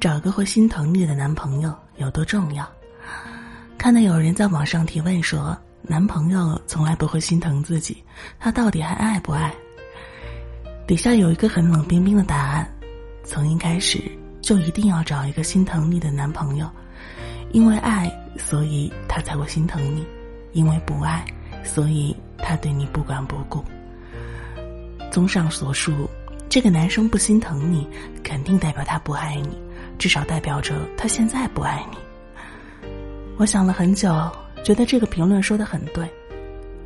找个会心疼你的男朋友有多重要？看到有人在网上提问说，男朋友从来不会心疼自己，他到底还爱不爱？底下有一个很冷冰冰的答案：从一开始就一定要找一个心疼你的男朋友，因为爱，所以他才会心疼你；因为不爱，所以他对你不管不顾。综上所述，这个男生不心疼你，肯定代表他不爱你。至少代表着他现在不爱你。我想了很久，觉得这个评论说的很对。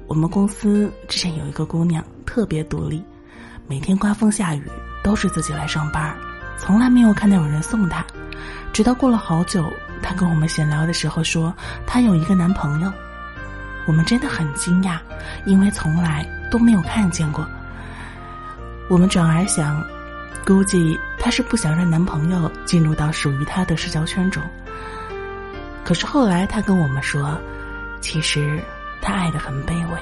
我们公司之前有一个姑娘特别独立，每天刮风下雨都是自己来上班，从来没有看到有人送她。直到过了好久，她跟我们闲聊的时候说她有一个男朋友，我们真的很惊讶，因为从来都没有看见过。我们转而想。估计她是不想让男朋友进入到属于她的社交圈中。可是后来她跟我们说，其实她爱的很卑微，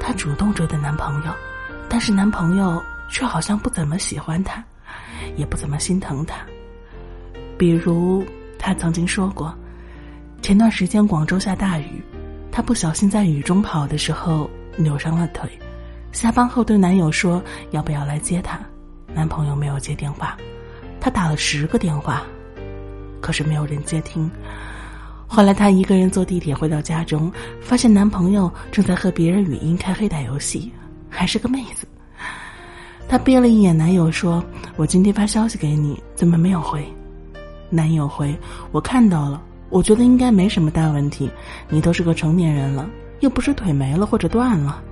她主动追的男朋友，但是男朋友却好像不怎么喜欢她，也不怎么心疼她。比如她曾经说过，前段时间广州下大雨，她不小心在雨中跑的时候扭伤了腿，下班后对男友说要不要来接她。男朋友没有接电话，她打了十个电话，可是没有人接听。后来她一个人坐地铁回到家中，发现男朋友正在和别人语音开黑打游戏，还是个妹子。她瞥了一眼男友，说：“我今天发消息给你，怎么没有回？”男友回：“我看到了，我觉得应该没什么大问题。你都是个成年人了，又不是腿没了或者断了。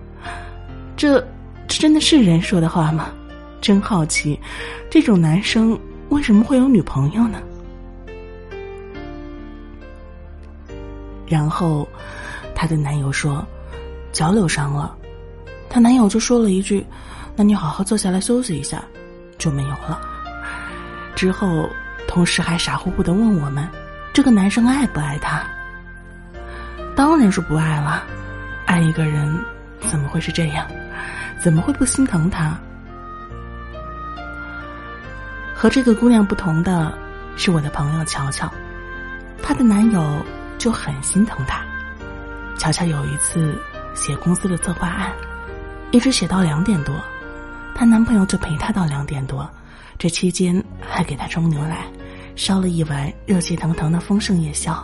这，这真的是人说的话吗？”真好奇，这种男生为什么会有女朋友呢？然后，她的男友说脚扭伤了，她男友就说了一句：“那你好好坐下来休息一下，就没有了。”之后，同时还傻乎乎的问我们：“这个男生爱不爱她？”当然是不爱了，爱一个人怎么会是这样？怎么会不心疼他？和这个姑娘不同的是，我的朋友乔乔，她的男友就很心疼她。乔乔有一次写公司的策划案，一直写到两点多，她男朋友就陪她到两点多，这期间还给她冲牛奶，烧了一碗热气腾腾的丰盛夜宵。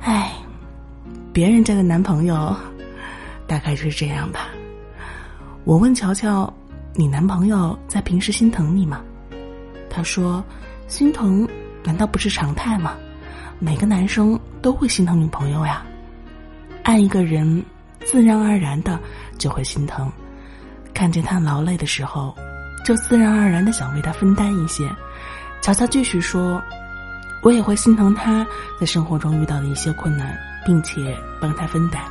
唉，别人家的男朋友大概就是这样吧。我问乔乔：“你男朋友在平时心疼你吗？”他说：“心疼难道不是常态吗？每个男生都会心疼女朋友呀。爱一个人，自然而然的就会心疼。看见他劳累的时候，就自然而然的想为他分担一些。”乔乔继续说：“我也会心疼他在生活中遇到的一些困难，并且帮他分担。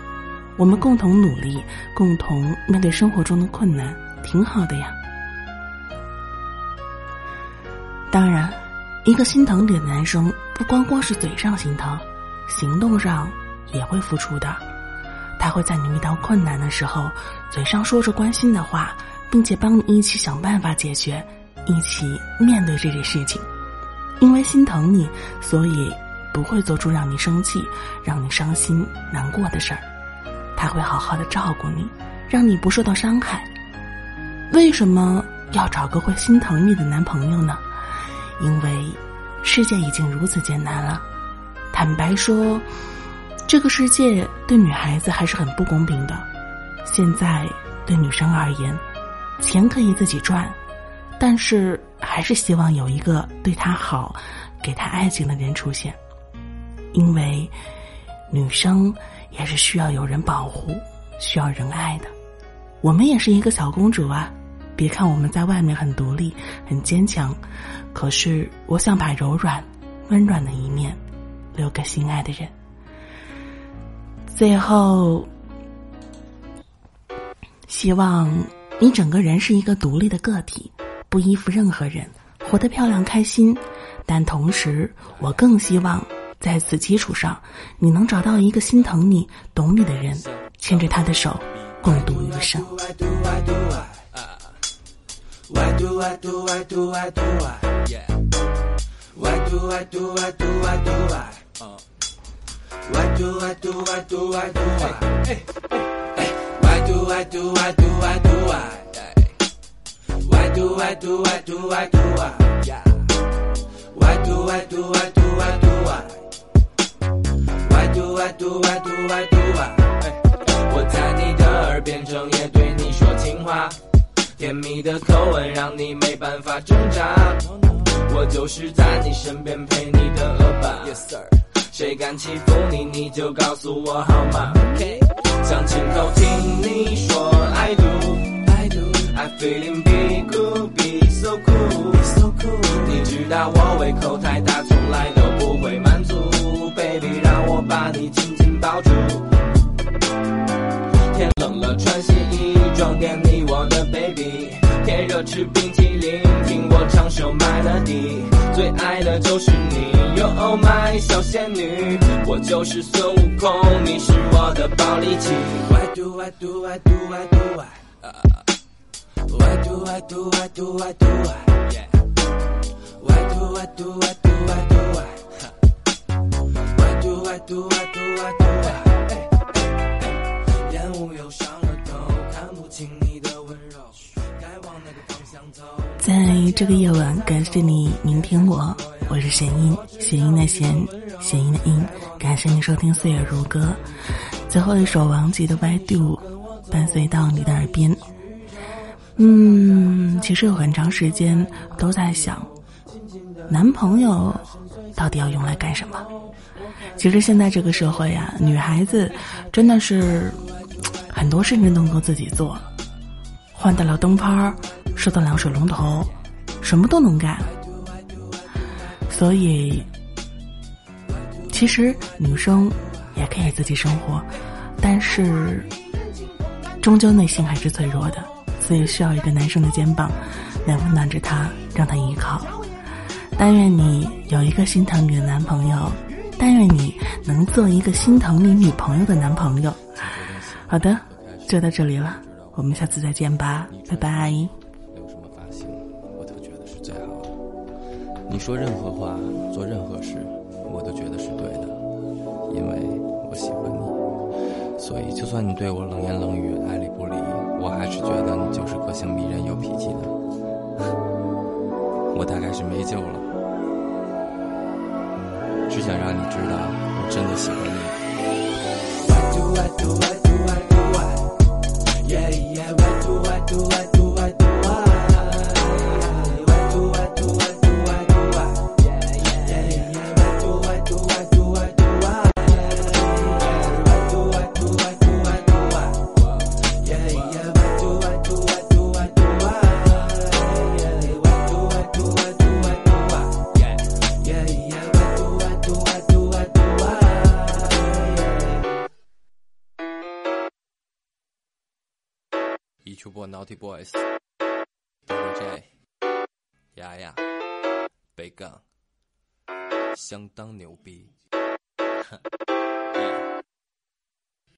我们共同努力，共同面对生活中的困难，挺好的呀。”当然，一个心疼你的男生不光光是嘴上心疼，行动上也会付出的。他会在你遇到困难的时候，嘴上说着关心的话，并且帮你一起想办法解决，一起面对这件事情。因为心疼你，所以不会做出让你生气、让你伤心难过的事儿。他会好好的照顾你，让你不受到伤害。为什么要找个会心疼你的男朋友呢？因为世界已经如此艰难了，坦白说，这个世界对女孩子还是很不公平的。现在对女生而言，钱可以自己赚，但是还是希望有一个对她好、给她爱情的人出现，因为女生也是需要有人保护、需要人爱的。我们也是一个小公主啊。别看我们在外面很独立、很坚强，可是我想把柔软、温暖的一面留给心爱的人。最后，希望你整个人是一个独立的个体，不依附任何人，活得漂亮、开心。但同时，我更希望在此基础上，你能找到一个心疼你、懂你的人，牵着他的手，共度余生。Why do I do I do I do I? Yeah. Why do I do I do I do I? Why do I do I do I do I? Why do I do I do I do I? Why do I do I do I do I? Yeah. Why do I do I do I do I? Why do I do I do I do I? 我在你的耳边整夜对甜蜜的口吻让你没办法挣扎。我就是在你身边陪你的恶霸。Yes sir，谁敢欺负你，你就告诉我好吗？OK，想亲口听你说 I do，I do，I feeling be cool be so cool so cool。你知道我胃口太装点你我的 baby。天热吃冰淇淋，听我唱首 melody。最爱的就是你，You oh my 小仙女，我就是孙悟空，你是我的暴力器。Why do I do I do I do I? Why do I do I do I do I? Why do I do I do I do I? Why do I do I do I do I? 在这个夜晚，感谢你聆听我，我是弦音，弦音的弦，弦音的音，感谢你收听《岁月如歌》，最后一首王杰的《Why Do》伴随到你的耳边。嗯，其实有很长时间都在想，男朋友到底要用来干什么？其实现在这个社会呀、女孩子真的是很多事情都能够自己做，换得了灯泡儿，收得了水龙头，什么都能干。所以，其实女生也可以自己生活，但是终究内心还是脆弱的，所以需要一个男生的肩膀来温暖着她，让她依靠。但愿你有一个心疼你的男朋友，但愿你能做一个心疼你女朋友的男朋友。好的，就到这里了，我们下次再见吧，拜拜。有什么发型，我都觉得是最好的。你说任何话，做任何事，我都觉得是对的，因为我喜欢你。所以，就算你对我冷言冷语、爱理不理，我还是觉得你就是个性迷人、有脾气的。我大概是没救了，只想让你知道，我真的喜欢你。yeah, yeah, what do, I do, I do. YouTuber Naughty Boys DJ 呀呀，北港相当牛逼。哼